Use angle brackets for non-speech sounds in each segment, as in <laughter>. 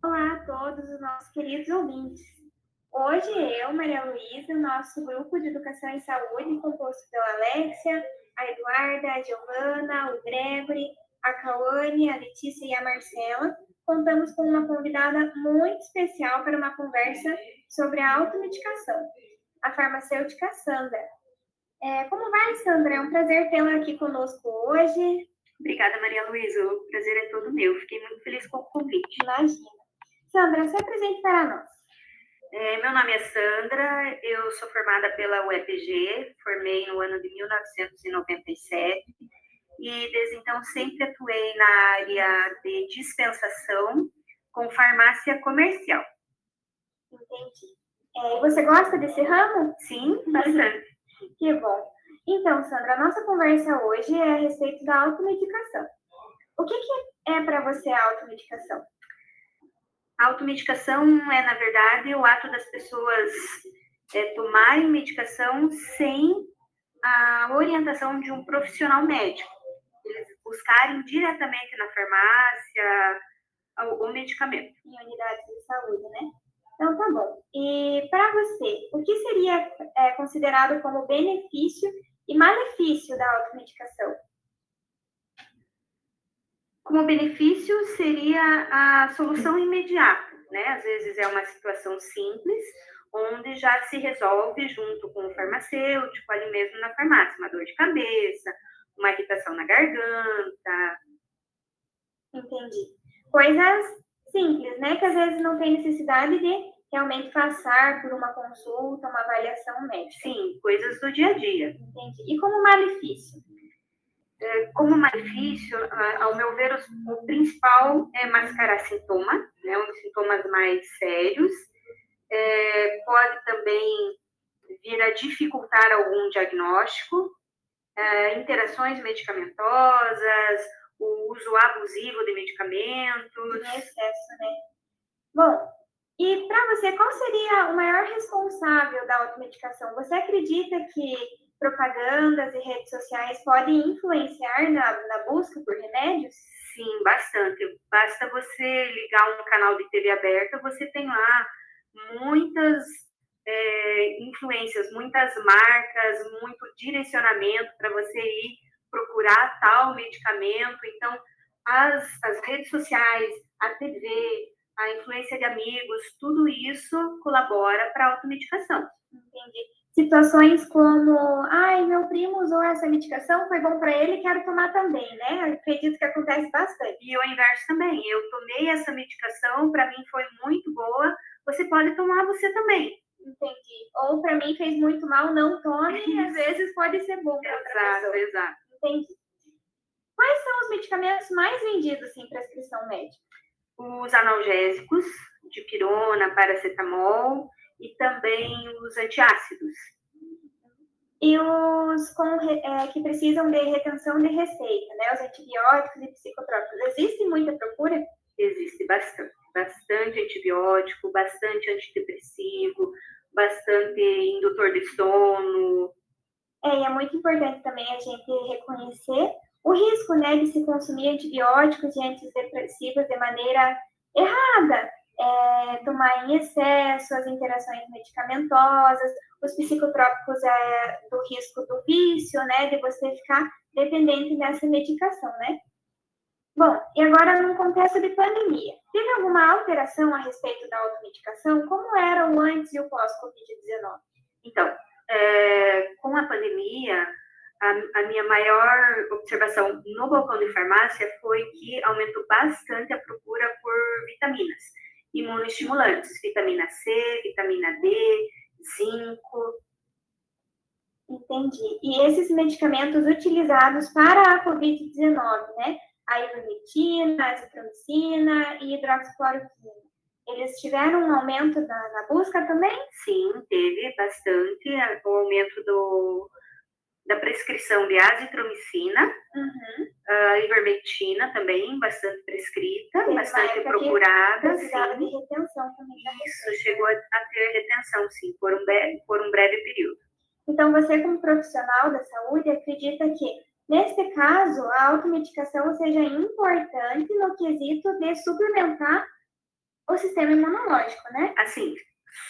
Olá a todos os nossos queridos ouvintes. Hoje eu, Maria Luísa, nosso grupo de Educação e Saúde, composto pela Alexia, a Eduarda, a Giovana, o Gregory, a Cauane, a Letícia e a Marcela, contamos com uma convidada muito especial para uma conversa sobre a automedicação, a farmacêutica Sandra. É, como vai, Sandra? É um prazer tê-la aqui conosco hoje. Obrigada, Maria Luísa. O prazer é todo meu. Fiquei muito feliz com o convite. Imagina. Sandra, se apresente para nós. É, meu nome é Sandra, eu sou formada pela UEPG, formei no ano de 1997 e desde então sempre atuei na área de dispensação com farmácia comercial. Entendi. É, você gosta desse ramo? Sim, <laughs> bastante. que bom. Então, Sandra, a nossa conversa hoje é a respeito da automedicação. O que, que é para você a automedicação? A automedicação é, na verdade, o ato das pessoas é, tomarem medicação sem a orientação de um profissional médico. Eles buscarem diretamente na farmácia o, o medicamento. Em unidades de saúde, né? Então, tá bom. E para você, o que seria é, considerado como benefício e malefício da automedicação? Como benefício seria a solução imediata, né? Às vezes é uma situação simples, onde já se resolve junto com o farmacêutico, ali mesmo na farmácia, uma dor de cabeça, uma irritação na garganta. Entendi. Coisas simples, né? Que às vezes não tem necessidade de realmente passar por uma consulta, uma avaliação médica. Sim, coisas do dia a dia. Entendi. E como malefício? É, como malefício, ao meu ver, o principal é mascarar sintoma, né, um dos sintomas mais sérios. É, pode também vir a dificultar algum diagnóstico, é, interações medicamentosas, o uso abusivo de medicamentos. Em excesso, né? Bom, e para você, qual seria o maior responsável da automedicação? Você acredita que propagandas e redes sociais podem influenciar na, na busca por remédios? Sim, bastante. Basta você ligar um canal de TV aberta, você tem lá muitas é, influências, muitas marcas, muito direcionamento para você ir procurar tal medicamento. Então, as, as redes sociais, a TV, a influência de amigos, tudo isso colabora para a automedicação. Entendi situações como, ai, meu primo usou essa medicação, foi bom para ele, quero tomar também, né? Eu acredito que acontece bastante. E o inverso também. Eu tomei essa medicação, para mim foi muito boa, você pode tomar você também. Entendi. Ou para mim fez muito mal, não tome, e às vezes pode ser bom para outra exato, pessoa. Exato, Entendi. Quais são os medicamentos mais vendidos em prescrição médica? Os analgésicos, de pirona, paracetamol, e também os antiácidos. E os com, é, que precisam de retenção de receita, né? Os antibióticos e psicotrópicos. Existe muita procura? Existe bastante. Bastante antibiótico, bastante antidepressivo, bastante indutor de sono. É, e é muito importante também a gente reconhecer o risco, né, de se consumir antibióticos e antidepressivos de maneira errada é, tomar em excesso, as interações medicamentosas, os psicotrópicos é, do risco do vício, né, de você ficar dependente dessa medicação, né? Bom, e agora num contexto de pandemia, teve alguma alteração a respeito da automedicação? Como era o antes e o pós-Covid-19? Então, é, com a pandemia, a, a, minha maior observação no balcão de farmácia foi que aumentou bastante a procura por vitaminas imunoestimulantes, vitamina C, vitamina D, zinco. Entendi. E esses medicamentos utilizados para a Covid-19, né? A ivermectina, a azitromicina e hidroxicloroquina. Eles tiveram um aumento na, na busca também? Sim, teve bastante. O aumento do, da prescrição de azitromicina, uhum. uh, ivermectina também, bastante prescrita, Tem bastante procurada. Sim. de retenção também. Isso, chegou a, a, ter retenção, sim, por um, breve, por um breve período. Então, você, como profissional da saúde, acredita que, neste caso, a automedicação seja importante no quesito de suplementar o sistema imunológico, né? Assim,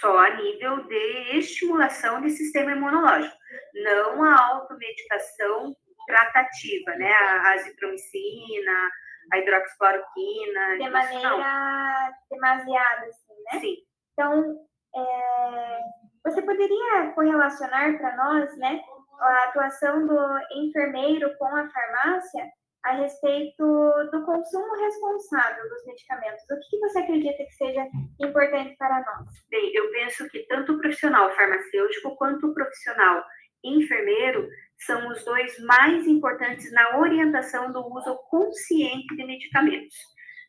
só a nível de estimulação de sistema imunológico, não a automedicação tratativa, né? A azitromicina, a hidroxicloroquina. De maneira não. demasiada, assim, né? Sim. Então, é, você poderia correlacionar para nós, né, a atuação do enfermeiro com a farmácia a respeito do consumo responsável dos medicamentos. O que você acredita que seja importante para nós? Bem, eu penso que tanto o profissional farmacêutico quanto o profissional enfermeiro são os dois mais importantes na orientação do uso consciente de medicamentos.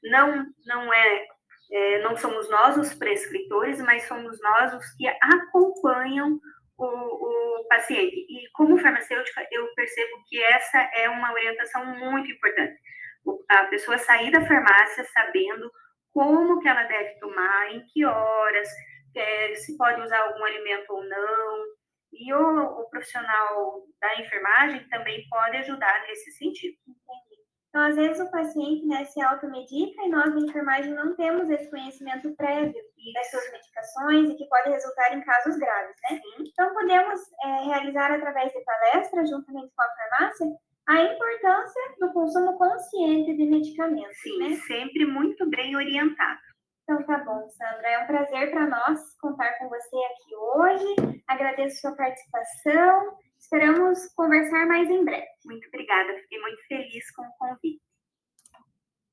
Não, não é, é não somos nós os prescritores, mas somos nós os que acompanham o, o paciente. E como farmacêutica, eu percebo que essa é uma orientação muito importante. A pessoa sair da farmácia sabendo como que ela deve tomar, em que horas, é, se pode usar algum alimento ou não. E o, o, profissional da enfermagem também pode ajudar nesse sentido. Então, às vezes, o paciente né, se automedica e nós, da enfermagem, não temos esse conhecimento prévio das suas medicações e que pode resultar em casos graves, né? Então, podemos é, realizar através de palestras, juntamente com a farmácia, a importância do consumo consciente de medicamentos. Sim, né? sempre muito bem orientado. Então tá bom, Sandra. É um prazer para nós contar com você aqui hoje. Agradeço sua participação. Esperamos conversar mais em breve. Muito obrigada. Fiquei muito feliz com o convite.